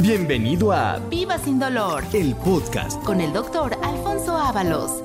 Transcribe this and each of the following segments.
Bienvenido a Viva sin dolor el podcast. con el doctor Alfonso Ábalos.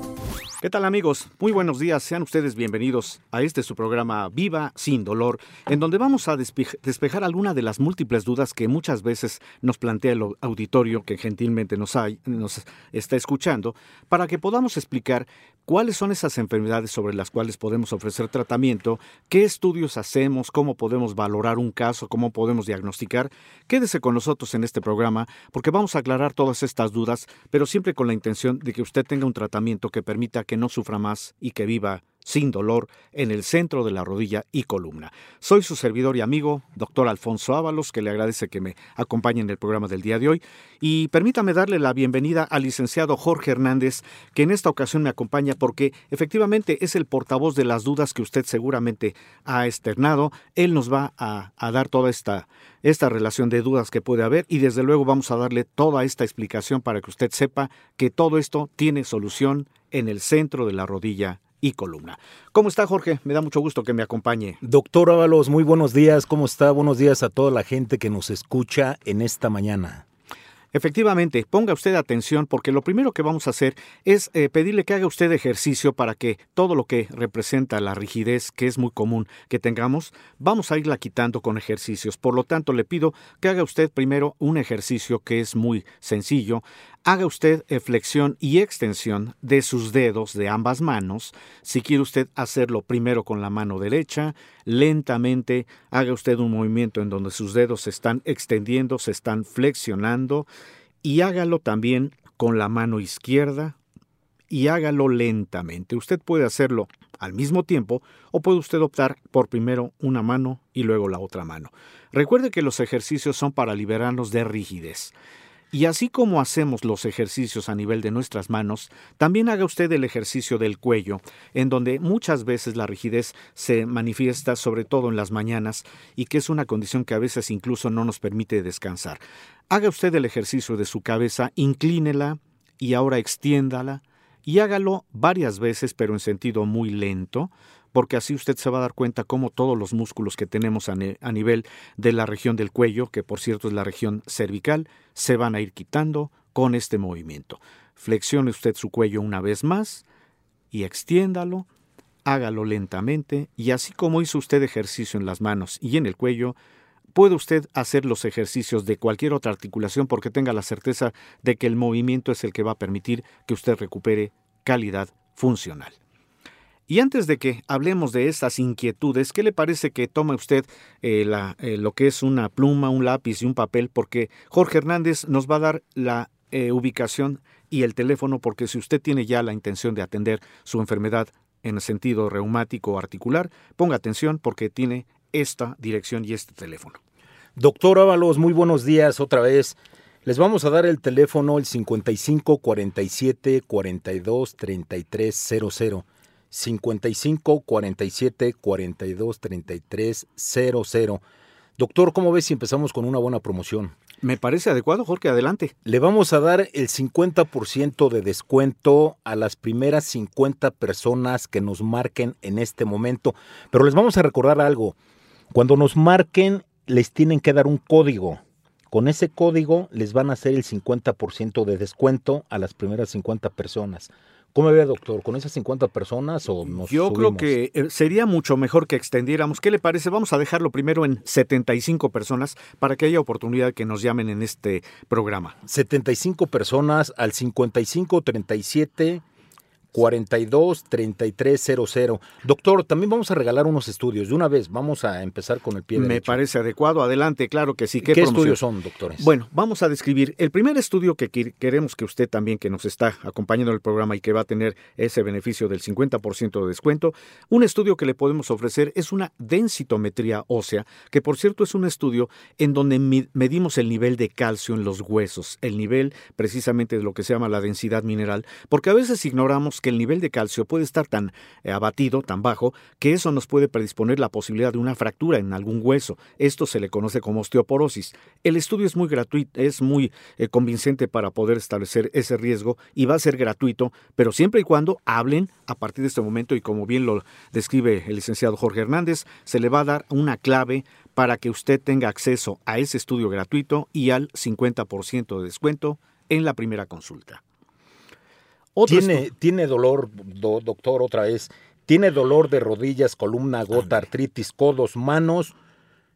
¿Qué tal amigos? Muy buenos días, sean ustedes bienvenidos a este su programa Viva sin dolor, en donde vamos a despe- despejar algunas de las múltiples dudas que muchas veces nos plantea el auditorio que gentilmente nos, hay- nos está escuchando, para que podamos explicar cuáles son esas enfermedades sobre las cuales podemos ofrecer tratamiento, qué estudios hacemos, cómo podemos valorar un caso, cómo podemos diagnosticar. Quédese con nosotros en este programa porque vamos a aclarar todas estas dudas, pero siempre con la intención de que usted tenga un tratamiento que permita que no sufra más y que viva sin dolor en el centro de la rodilla y columna. Soy su servidor y amigo, doctor Alfonso Ábalos, que le agradece que me acompañe en el programa del día de hoy. Y permítame darle la bienvenida al licenciado Jorge Hernández, que en esta ocasión me acompaña porque efectivamente es el portavoz de las dudas que usted seguramente ha externado. Él nos va a, a dar toda esta, esta relación de dudas que puede haber y desde luego vamos a darle toda esta explicación para que usted sepa que todo esto tiene solución en el centro de la rodilla y columna. ¿Cómo está Jorge? Me da mucho gusto que me acompañe. Doctor Ábalos, muy buenos días. ¿Cómo está? Buenos días a toda la gente que nos escucha en esta mañana. Efectivamente, ponga usted atención porque lo primero que vamos a hacer es eh, pedirle que haga usted ejercicio para que todo lo que representa la rigidez, que es muy común que tengamos, vamos a irla quitando con ejercicios. Por lo tanto, le pido que haga usted primero un ejercicio que es muy sencillo. Haga usted flexión y extensión de sus dedos de ambas manos. Si quiere usted hacerlo primero con la mano derecha, lentamente haga usted un movimiento en donde sus dedos se están extendiendo, se están flexionando y hágalo también con la mano izquierda y hágalo lentamente. Usted puede hacerlo al mismo tiempo o puede usted optar por primero una mano y luego la otra mano. Recuerde que los ejercicios son para liberarnos de rigidez. Y así como hacemos los ejercicios a nivel de nuestras manos, también haga usted el ejercicio del cuello, en donde muchas veces la rigidez se manifiesta sobre todo en las mañanas y que es una condición que a veces incluso no nos permite descansar. Haga usted el ejercicio de su cabeza, inclínela y ahora extiéndala y hágalo varias veces pero en sentido muy lento, porque así usted se va a dar cuenta cómo todos los músculos que tenemos a, a nivel de la región del cuello, que por cierto es la región cervical, se van a ir quitando con este movimiento. Flexione usted su cuello una vez más y extiéndalo, hágalo lentamente y así como hizo usted ejercicio en las manos y en el cuello, puede usted hacer los ejercicios de cualquier otra articulación porque tenga la certeza de que el movimiento es el que va a permitir que usted recupere calidad funcional. Y antes de que hablemos de estas inquietudes, ¿qué le parece que tome usted eh, la- eh, lo que es una pluma, un lápiz y un papel? Porque Jorge Hernández nos va a dar la eh, ubicación y el teléfono, porque si usted tiene ya la intención de atender su enfermedad en sentido reumático o articular, ponga atención porque tiene esta dirección y este teléfono. Doctor Ábalos, muy buenos días otra vez. Les vamos a dar el teléfono el 55 47 42 33 00. 55 47 42 33 00. Doctor, ¿cómo ves si empezamos con una buena promoción? Me parece adecuado, Jorge, adelante. Le vamos a dar el 50% de descuento a las primeras 50 personas que nos marquen en este momento. Pero les vamos a recordar algo. Cuando nos marquen, les tienen que dar un código. Con ese código les van a hacer el 50% de descuento a las primeras 50 personas. ¿Cómo ve, doctor? ¿Con esas 50 personas o nos Yo creo que eh, sería mucho mejor que extendiéramos. ¿Qué le parece? Vamos a dejarlo primero en 75 personas para que haya oportunidad de que nos llamen en este programa. 75 personas al 55 37 42 33 00. Doctor, también vamos a regalar unos estudios. De una vez, vamos a empezar con el pie Me parece adecuado. Adelante, claro que sí. ¿Qué, promoción? estudios son, doctores? Bueno, vamos a describir el primer estudio que queremos que usted también, que nos está acompañando en el programa y que va a tener ese beneficio del 50% de descuento, un estudio que le podemos ofrecer es una densitometría ósea, que por cierto es un estudio en donde medimos el nivel de calcio en los huesos, el nivel precisamente de lo que se llama la densidad mineral, porque a veces ignoramos que el nivel de calcio puede estar tan eh, abatido, tan bajo, que eso nos puede predisponer la posibilidad de una fractura en algún hueso. Esto se le conoce como osteoporosis. El estudio es muy gratuito, es muy eh, convincente para poder establecer ese riesgo y va a ser gratuito, pero siempre y cuando hablen a partir de este momento y como bien lo describe el licenciado Jorge Hernández, se le va a dar una clave para que usted tenga acceso a ese estudio gratuito y al 50% de descuento en la primera consulta. ¿Tiene, ¿Tiene dolor, doctor, otra vez? ¿Tiene dolor de rodillas, columna, gota, artritis, codos, manos?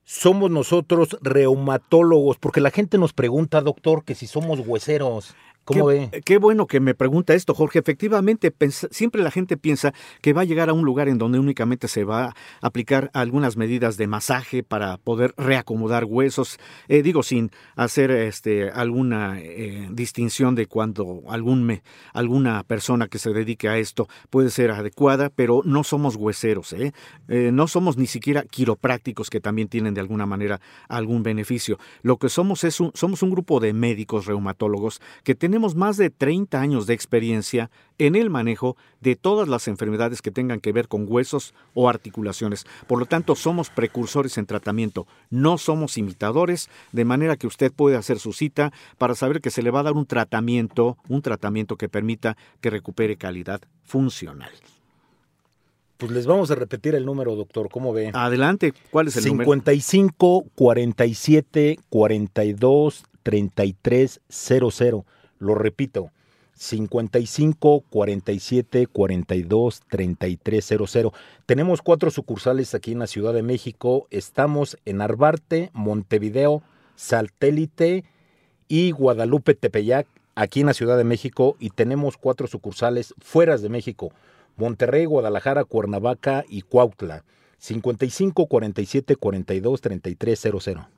Somos nosotros reumatólogos, porque la gente nos pregunta, doctor, que si somos hueseros. ¿Cómo qué, ve? Qué bueno que me pregunta esto, Jorge. Efectivamente, siempre la gente piensa que va a llegar a un lugar en donde únicamente se va a aplicar algunas medidas de masaje para poder reacomodar huesos. Eh, digo, sin hacer este, alguna eh, distinción de cuando algún me, alguna persona que se dedique a esto puede ser adecuada, pero no somos hueseros, ¿eh? ¿eh? no somos ni siquiera quiroprácticos que también tienen de alguna manera algún beneficio. Lo que somos es un, somos un grupo de médicos reumatólogos que tenemos tenemos más de 30 años de experiencia en el manejo de todas las enfermedades que tengan que ver con huesos o articulaciones. Por lo tanto, somos precursores en tratamiento, no somos imitadores, de manera que usted puede hacer su cita para saber que se le va a dar un tratamiento, un tratamiento que permita que recupere calidad funcional. Pues les vamos a repetir el número, doctor. ¿Cómo ve? Adelante. ¿Cuál es el 55 número? 47 42 33 00. Lo repito, 55 47 42 33 00. Tenemos cuatro sucursales aquí en la Ciudad de México. Estamos en Arbarte, Montevideo, Satélite y Guadalupe Tepeyac, aquí en la Ciudad de México. Y tenemos cuatro sucursales fuera de México: Monterrey, Guadalajara, Cuernavaca y Cuautla. 55 47 42 33 00.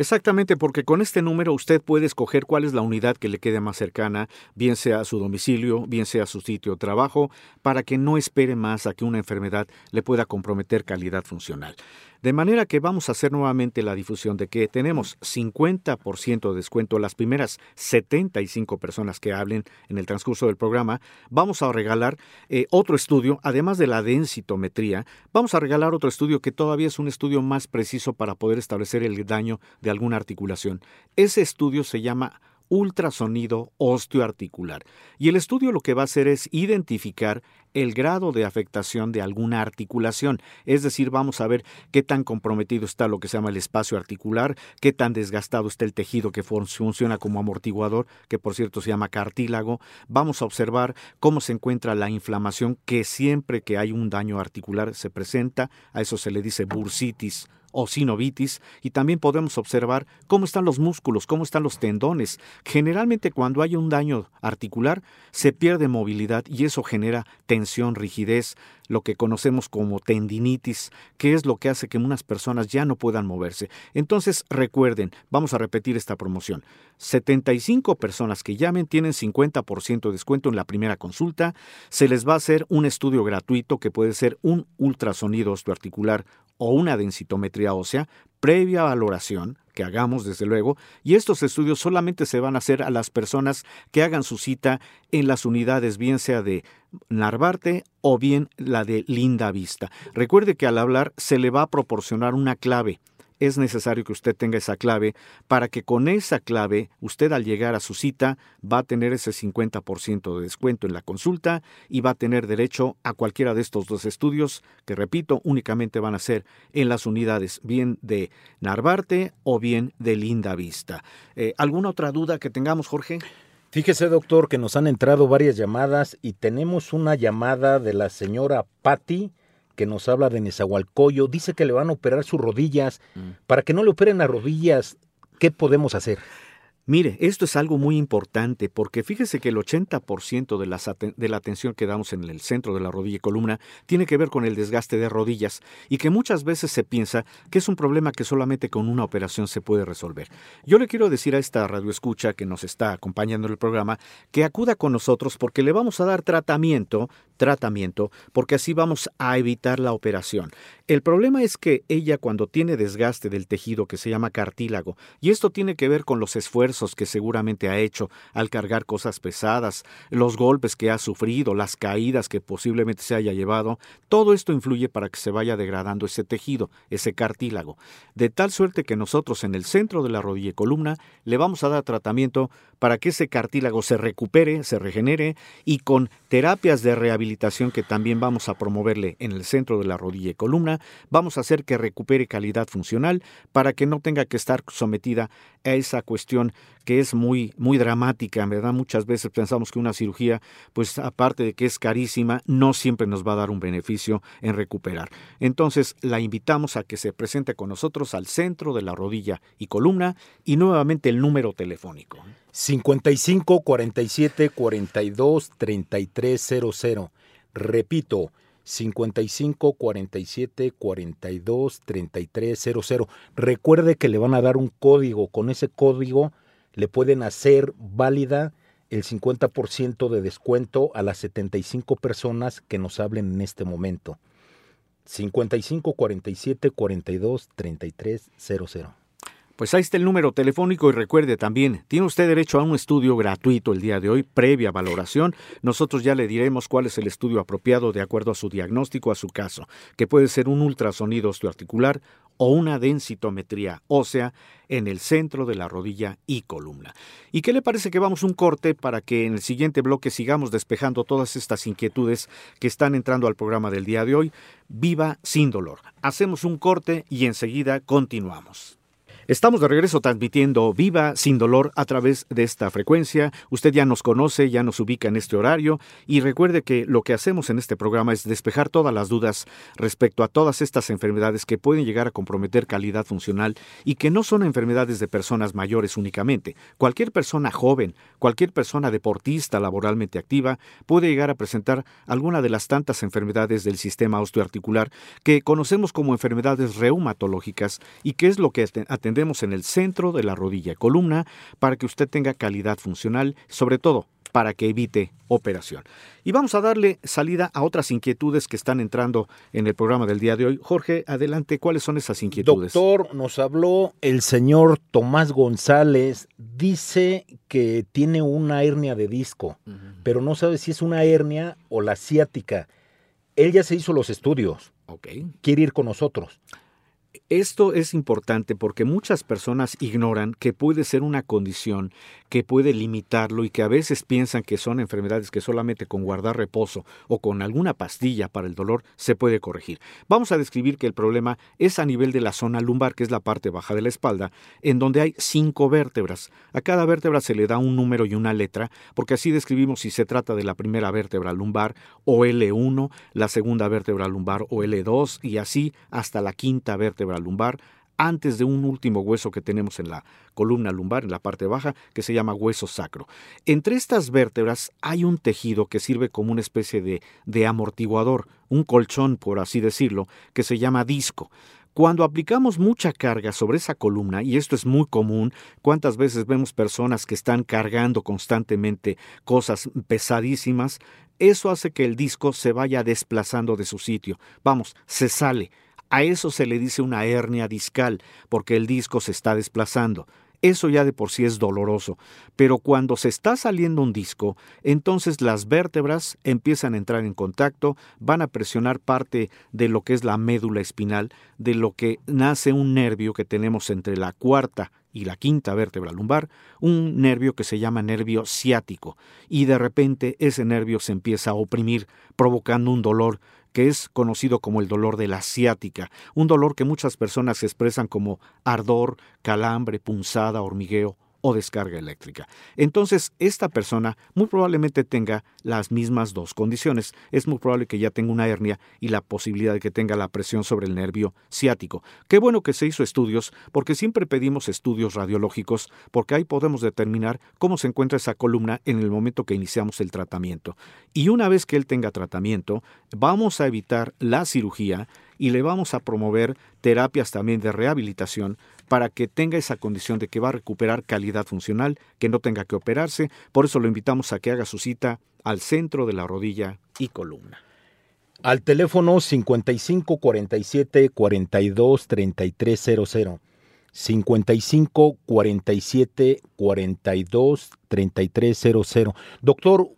Exactamente, porque con este número usted puede escoger cuál es la unidad que le quede más cercana, bien sea a su domicilio, bien sea a su sitio de trabajo, para que no espere más a que una enfermedad le pueda comprometer calidad funcional. De manera que vamos a hacer nuevamente la difusión de que tenemos 50% de descuento las primeras 75 personas que hablen en el transcurso del programa. Vamos a regalar eh, otro estudio, además de la densitometría, vamos a regalar otro estudio que todavía es un estudio más preciso para poder establecer el daño de alguna articulación. Ese estudio se llama ultrasonido osteoarticular. Y el estudio lo que va a hacer es identificar el grado de afectación de alguna articulación. Es decir, vamos a ver qué tan comprometido está lo que se llama el espacio articular, qué tan desgastado está el tejido que funciona como amortiguador, que por cierto se llama cartílago. Vamos a observar cómo se encuentra la inflamación que siempre que hay un daño articular se presenta. A eso se le dice bursitis o sinovitis y también podemos observar cómo están los músculos, cómo están los tendones. Generalmente cuando hay un daño articular se pierde movilidad y eso genera tensión, rigidez, lo que conocemos como tendinitis, que es lo que hace que unas personas ya no puedan moverse. Entonces recuerden, vamos a repetir esta promoción. 75 personas que llamen tienen 50% de descuento en la primera consulta. Se les va a hacer un estudio gratuito que puede ser un ultrasonido osteoarticular o una densitometría ósea previa valoración que hagamos desde luego, y estos estudios solamente se van a hacer a las personas que hagan su cita en las unidades, bien sea de Narvarte o bien la de Linda Vista. Recuerde que al hablar se le va a proporcionar una clave es necesario que usted tenga esa clave para que con esa clave usted al llegar a su cita va a tener ese 50% de descuento en la consulta y va a tener derecho a cualquiera de estos dos estudios que, repito, únicamente van a ser en las unidades bien de Narvarte o bien de Linda Vista. Eh, ¿Alguna otra duda que tengamos, Jorge? Fíjese, doctor, que nos han entrado varias llamadas y tenemos una llamada de la señora Patti que nos habla de Nezahualcóyotl, dice que le van a operar sus rodillas. Mm. Para que no le operen las rodillas, ¿qué podemos hacer? Mire, esto es algo muy importante porque fíjese que el 80% de, las de la atención que damos en el centro de la rodilla y columna tiene que ver con el desgaste de rodillas y que muchas veces se piensa que es un problema que solamente con una operación se puede resolver. Yo le quiero decir a esta radioescucha que nos está acompañando en el programa que acuda con nosotros porque le vamos a dar tratamiento, tratamiento, porque así vamos a evitar la operación. El problema es que ella cuando tiene desgaste del tejido que se llama cartílago, y esto tiene que ver con los esfuerzos que seguramente ha hecho al cargar cosas pesadas, los golpes que ha sufrido, las caídas que posiblemente se haya llevado, todo esto influye para que se vaya degradando ese tejido, ese cartílago, de tal suerte que nosotros en el centro de la rodilla y columna le vamos a dar tratamiento para que ese cartílago se recupere, se regenere y con terapias de rehabilitación que también vamos a promoverle en el centro de la rodilla y columna, vamos a hacer que recupere calidad funcional para que no tenga que estar sometida a esa cuestión que es muy muy dramática, ¿verdad? Muchas veces pensamos que una cirugía, pues aparte de que es carísima, no siempre nos va a dar un beneficio en recuperar. Entonces, la invitamos a que se presente con nosotros al centro de la rodilla y columna y nuevamente el número telefónico. 55 47 42 3300. Repito, 55 47 42 3300. Recuerde que le van a dar un código. Con ese código le pueden hacer válida el 50% de descuento a las 75 personas que nos hablen en este momento. 55 47 42 3300. Pues ahí está el número telefónico y recuerde también, tiene usted derecho a un estudio gratuito el día de hoy, previa valoración. Nosotros ya le diremos cuál es el estudio apropiado de acuerdo a su diagnóstico, a su caso, que puede ser un ultrasonido osteoarticular o una densitometría ósea en el centro de la rodilla y columna. ¿Y qué le parece que vamos un corte para que en el siguiente bloque sigamos despejando todas estas inquietudes que están entrando al programa del día de hoy? Viva sin dolor. Hacemos un corte y enseguida continuamos. Estamos de regreso transmitiendo Viva sin dolor a través de esta frecuencia. Usted ya nos conoce, ya nos ubica en este horario y recuerde que lo que hacemos en este programa es despejar todas las dudas respecto a todas estas enfermedades que pueden llegar a comprometer calidad funcional y que no son enfermedades de personas mayores únicamente. Cualquier persona joven, cualquier persona deportista laboralmente activa puede llegar a presentar alguna de las tantas enfermedades del sistema osteoarticular que conocemos como enfermedades reumatológicas y que es lo que atendemos en el centro de la rodilla y columna para que usted tenga calidad funcional, sobre todo para que evite operación. Y vamos a darle salida a otras inquietudes que están entrando en el programa del día de hoy. Jorge, adelante, ¿cuáles son esas inquietudes? Doctor, nos habló el señor Tomás González, dice que tiene una hernia de disco, pero no sabe si es una hernia o la ciática. Él ya se hizo los estudios. Ok. Quiere ir con nosotros. Esto es importante porque muchas personas ignoran que puede ser una condición que puede limitarlo y que a veces piensan que son enfermedades que solamente con guardar reposo o con alguna pastilla para el dolor se puede corregir. Vamos a describir que el problema es a nivel de la zona lumbar, que es la parte baja de la espalda, en donde hay cinco vértebras. A cada vértebra se le da un número y una letra, porque así describimos si se trata de la primera vértebra lumbar o L1, la segunda vértebra lumbar o L2 y así hasta la quinta vértebra lumbar antes de un último hueso que tenemos en la columna lumbar, en la parte baja, que se llama hueso sacro. Entre estas vértebras hay un tejido que sirve como una especie de, de amortiguador, un colchón, por así decirlo, que se llama disco. Cuando aplicamos mucha carga sobre esa columna, y esto es muy común, ¿cuántas veces vemos personas que están cargando constantemente cosas pesadísimas? Eso hace que el disco se vaya desplazando de su sitio. Vamos, se sale. A eso se le dice una hernia discal, porque el disco se está desplazando. Eso ya de por sí es doloroso, pero cuando se está saliendo un disco, entonces las vértebras empiezan a entrar en contacto, van a presionar parte de lo que es la médula espinal, de lo que nace un nervio que tenemos entre la cuarta y la quinta vértebra lumbar, un nervio que se llama nervio ciático, y de repente ese nervio se empieza a oprimir, provocando un dolor que es conocido como el dolor de la ciática, un dolor que muchas personas expresan como ardor, calambre, punzada, hormigueo o descarga eléctrica. Entonces, esta persona muy probablemente tenga las mismas dos condiciones. Es muy probable que ya tenga una hernia y la posibilidad de que tenga la presión sobre el nervio ciático. Qué bueno que se hizo estudios, porque siempre pedimos estudios radiológicos, porque ahí podemos determinar cómo se encuentra esa columna en el momento que iniciamos el tratamiento. Y una vez que él tenga tratamiento, vamos a evitar la cirugía y le vamos a promover terapias también de rehabilitación para que tenga esa condición de que va a recuperar calidad funcional, que no tenga que operarse. Por eso lo invitamos a que haga su cita al centro de la rodilla y columna. Al teléfono 55 47 42 3300. 55 47 42 3300. Doctor,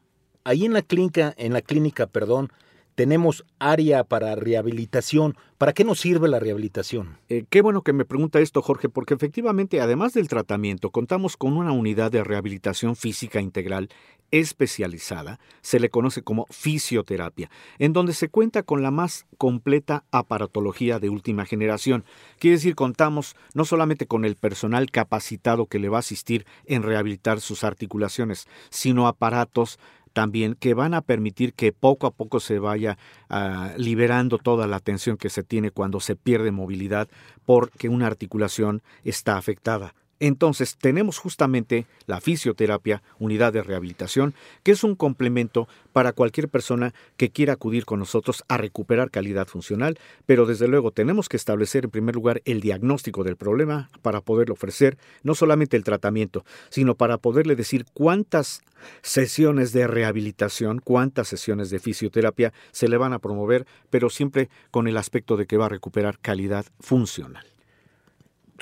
ahí en la clínica, en la clínica, perdón, tenemos área para rehabilitación. ¿Para qué nos sirve la rehabilitación? Eh, qué bueno que me pregunta esto, Jorge, porque efectivamente, además del tratamiento, contamos con una unidad de rehabilitación física integral especializada, se le conoce como fisioterapia, en donde se cuenta con la más completa aparatología de última generación. Quiere decir, contamos no solamente con el personal capacitado que le va a asistir en rehabilitar sus articulaciones, sino aparatos también que van a permitir que poco a poco se vaya ah, liberando toda la tensión que se tiene cuando se pierde movilidad porque una articulación está afectada. Entonces tenemos justamente la fisioterapia, unidad de rehabilitación, que es un complemento para cualquier persona que quiera acudir con nosotros a recuperar calidad funcional, pero desde luego tenemos que establecer en primer lugar el diagnóstico del problema para poderle ofrecer no solamente el tratamiento, sino para poderle decir cuántas sesiones de rehabilitación, cuántas sesiones de fisioterapia se le van a promover, pero siempre con el aspecto de que va a recuperar calidad funcional.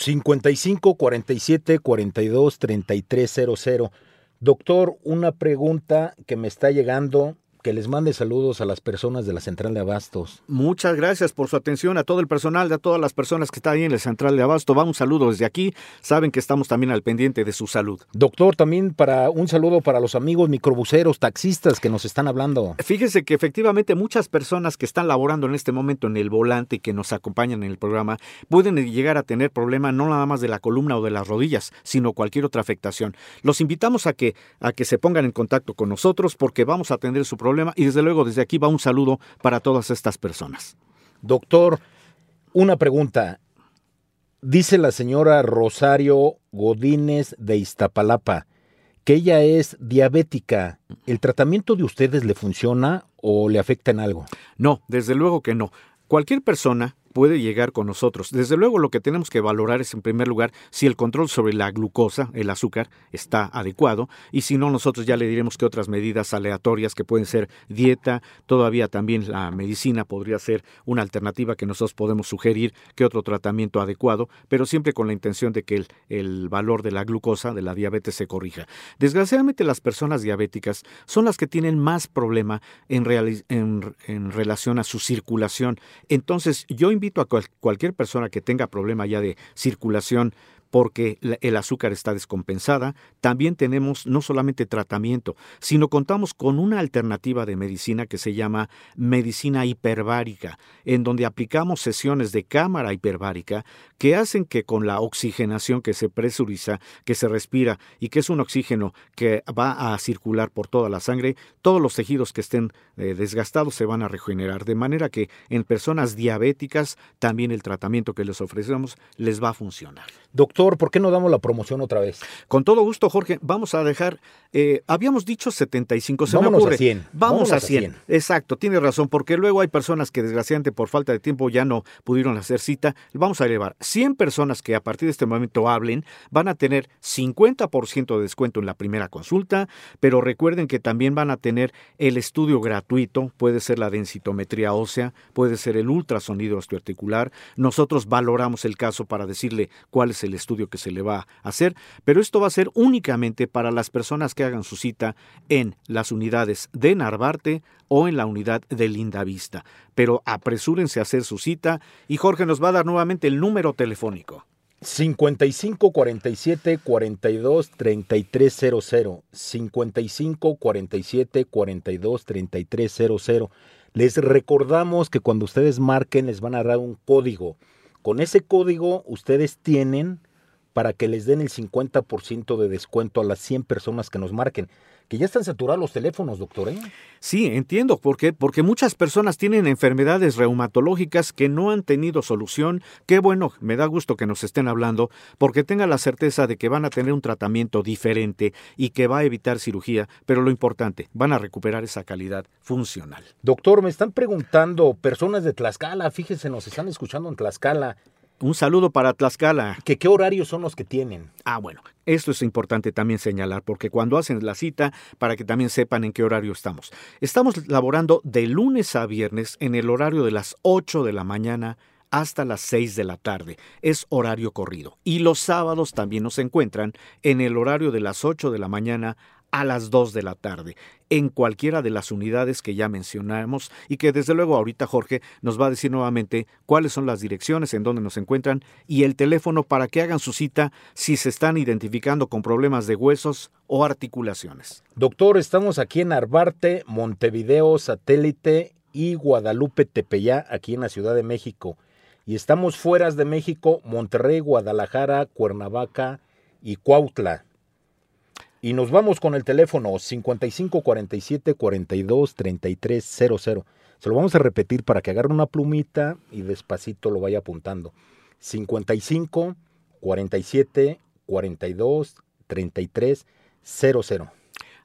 55 47 42 3300. Doctor, una pregunta que me está llegando que les mande saludos a las personas de la Central de Abastos. Muchas gracias por su atención a todo el personal, a todas las personas que están ahí en la Central de Abasto. Va un saludo desde aquí. Saben que estamos también al pendiente de su salud. Doctor, también para un saludo para los amigos microbuseros, taxistas que nos están hablando. Fíjese que efectivamente muchas personas que están laborando en este momento en el volante y que nos acompañan en el programa pueden llegar a tener problema no nada más de la columna o de las rodillas, sino cualquier otra afectación. Los invitamos a que a que se pongan en contacto con nosotros porque vamos a atender su problema y desde luego desde aquí va un saludo para todas estas personas. Doctor, una pregunta. Dice la señora Rosario Godínez de Iztapalapa que ella es diabética. ¿El tratamiento de ustedes le funciona o le afecta en algo? No, desde luego que no. Cualquier persona puede llegar con nosotros. Desde luego lo que tenemos que valorar es en primer lugar si el control sobre la glucosa, el azúcar, está adecuado y si no nosotros ya le diremos que otras medidas aleatorias que pueden ser dieta, todavía también la medicina podría ser una alternativa que nosotros podemos sugerir, que otro tratamiento adecuado, pero siempre con la intención de que el, el valor de la glucosa, de la diabetes se corrija. Desgraciadamente las personas diabéticas son las que tienen más problema en, en, relación a su circulación. Entonces yo invito a cualquier persona que tenga problema ya de circulación porque el azúcar está descompensada. También tenemos no solamente tratamiento, sino contamos con una alternativa de medicina que se llama medicina hiperbárica, en donde aplicamos sesiones de cámara hiperbárica que hacen que con la oxigenación que se presuriza, que se respira y que es un oxígeno que va a circular por toda la sangre, todos los tejidos que estén eh, desgastados se van a regenerar. De manera que en personas diabéticas también el tratamiento que les ofrecemos les va a funcionar. Doctor, ¿por qué no damos la promoción otra vez? Con todo gusto, Jorge. Vamos a dejar, eh, habíamos dicho 75, se Vámonos me ocurre. a 100. Vamos a 100. Exacto, tiene razón, porque luego hay personas que desgraciadamente por falta de tiempo ya no pudieron hacer cita. Vamos a elevar 100 personas que a partir de este momento hablen, van a tener 50% de descuento en la primera consulta, pero recuerden que también van a tener el estudio gratuito, puede ser la densitometría ósea, puede ser el ultrasonido osteoarticular. Nosotros valoramos el caso para decirle cuál es el estudio que se le va a hacer, pero esto va a ser únicamente para las personas que hagan su cita en las unidades de Narvarte o en la unidad de Linda Vista. Pero apresúrense a hacer su cita y Jorge nos va a dar nuevamente el número telefónico. 55 47 42 3300 55 47 42 3300 Les recordamos que cuando ustedes marquen les van a dar un código con ese código ustedes tienen para que les den el 50% de descuento a las 100 personas que nos marquen. Que ya están saturados los teléfonos, doctor. ¿eh? Sí, entiendo por qué. Porque muchas personas tienen enfermedades reumatológicas que no han tenido solución. Qué bueno, me da gusto que nos estén hablando, porque tengan la certeza de que van a tener un tratamiento diferente y que va a evitar cirugía. Pero lo importante, van a recuperar esa calidad funcional. Doctor, me están preguntando personas de Tlaxcala, fíjense, nos están escuchando en Tlaxcala. Un saludo para Tlaxcala. ¿Que ¿Qué horarios son los que tienen? Ah, bueno, esto es importante también señalar, porque cuando hacen la cita, para que también sepan en qué horario estamos. Estamos laborando de lunes a viernes en el horario de las 8 de la mañana hasta las 6 de la tarde. Es horario corrido. Y los sábados también nos encuentran en el horario de las 8 de la mañana a las 2 de la tarde en cualquiera de las unidades que ya mencionamos y que desde luego ahorita Jorge nos va a decir nuevamente cuáles son las direcciones en donde nos encuentran y el teléfono para que hagan su cita si se están identificando con problemas de huesos o articulaciones. Doctor, estamos aquí en Arbarte, Montevideo, Satélite y Guadalupe Tepeyá, aquí en la Ciudad de México. Y estamos fuera de México, Monterrey, Guadalajara, Cuernavaca y Cuautla. Y nos vamos con el teléfono 5547 42 33 00. Se lo vamos a repetir para que agarre una plumita y despacito lo vaya apuntando. 55 47 42 33 00.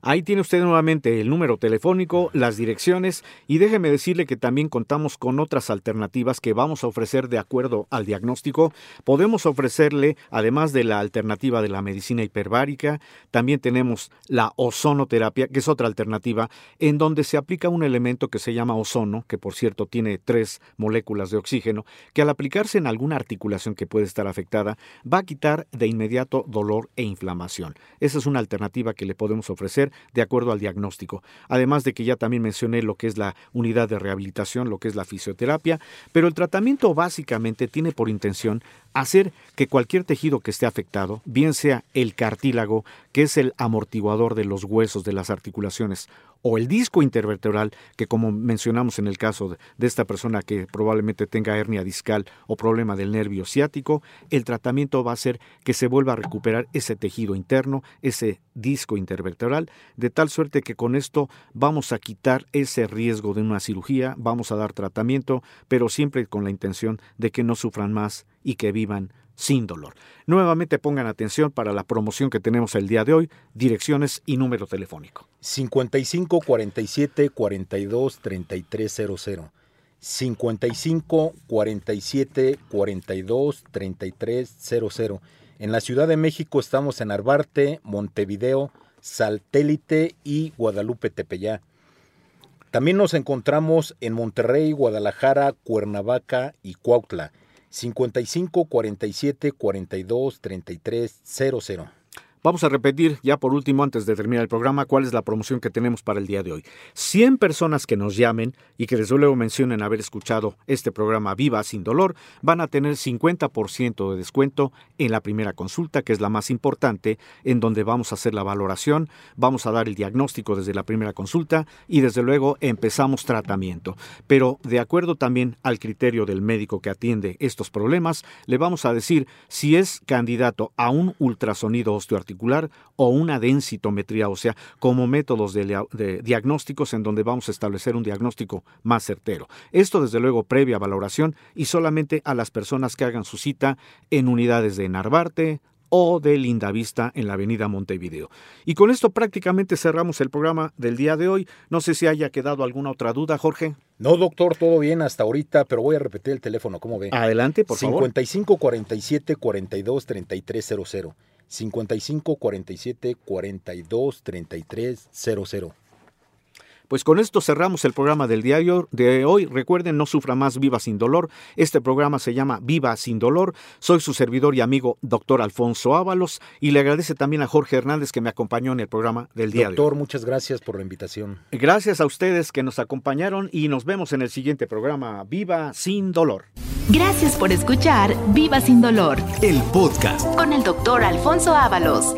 Ahí tiene usted nuevamente el número telefónico, las direcciones y déjeme decirle que también contamos con otras alternativas que vamos a ofrecer de acuerdo al diagnóstico. Podemos ofrecerle, además de la alternativa de la medicina hiperbárica, también tenemos la ozonoterapia, que es otra alternativa, en donde se aplica un elemento que se llama ozono, que por cierto tiene tres moléculas de oxígeno, que al aplicarse en alguna articulación que puede estar afectada, va a quitar de inmediato dolor e inflamación. Esa es una alternativa que le podemos ofrecer de acuerdo al diagnóstico. Además de que ya también mencioné lo que es la unidad de rehabilitación, lo que es la fisioterapia, pero el tratamiento básicamente tiene por intención hacer que cualquier tejido que esté afectado, bien sea el cartílago, que es el amortiguador de los huesos de las articulaciones, o el disco intervertebral, que como mencionamos en el caso de esta persona que probablemente tenga hernia discal o problema del nervio ciático, el tratamiento va a ser que se vuelva a recuperar ese tejido interno, ese disco intervertebral, de tal suerte que con esto vamos a quitar ese riesgo de una cirugía, vamos a dar tratamiento, pero siempre con la intención de que no sufran más y que vivan sin dolor. Nuevamente pongan atención para la promoción que tenemos el día de hoy, direcciones y número telefónico. 55 47 42 3300. 55 47 42 3300. En la Ciudad de México estamos en Arbarte, Montevideo, Satélite y Guadalupe Tepeyá. También nos encontramos en Monterrey, Guadalajara, Cuernavaca y Cuautla. 55 47 42 33 00. Vamos a repetir ya por último, antes de terminar el programa, cuál es la promoción que tenemos para el día de hoy. 100 personas que nos llamen y que desde luego mencionen haber escuchado este programa Viva sin dolor van a tener 50% de descuento en la primera consulta, que es la más importante, en donde vamos a hacer la valoración, vamos a dar el diagnóstico desde la primera consulta y desde luego empezamos tratamiento. Pero de acuerdo también al criterio del médico que atiende estos problemas, le vamos a decir si es candidato a un ultrasonido osteoarticular o una densitometría o sea, como métodos de, diagnósticos en donde vamos a establecer un diagnóstico más certero. Esto desde luego previa valoración y solamente a las personas que hagan su cita en unidades de Narvarte, o de Lindavista en la avenida Montevideo. Y con esto prácticamente cerramos el programa del día de hoy. No sé si haya quedado alguna otra duda, Jorge. No, doctor, todo bien hasta ahorita, pero voy a repetir el teléfono, ¿cómo ve? Adelante, por favor. 55 47 42 3300. 55 47 42 33 00. Pues con esto cerramos el programa del diario de hoy. Recuerden, no sufra más, viva sin dolor. Este programa se llama Viva sin dolor. Soy su servidor y amigo, doctor Alfonso Ábalos, y le agradece también a Jorge Hernández que me acompañó en el programa del día doctor, de hoy. muchas gracias por la invitación. Gracias a ustedes que nos acompañaron y nos vemos en el siguiente programa, Viva sin dolor. Gracias por escuchar Viva sin dolor. El podcast. Con el doctor Alfonso Ábalos.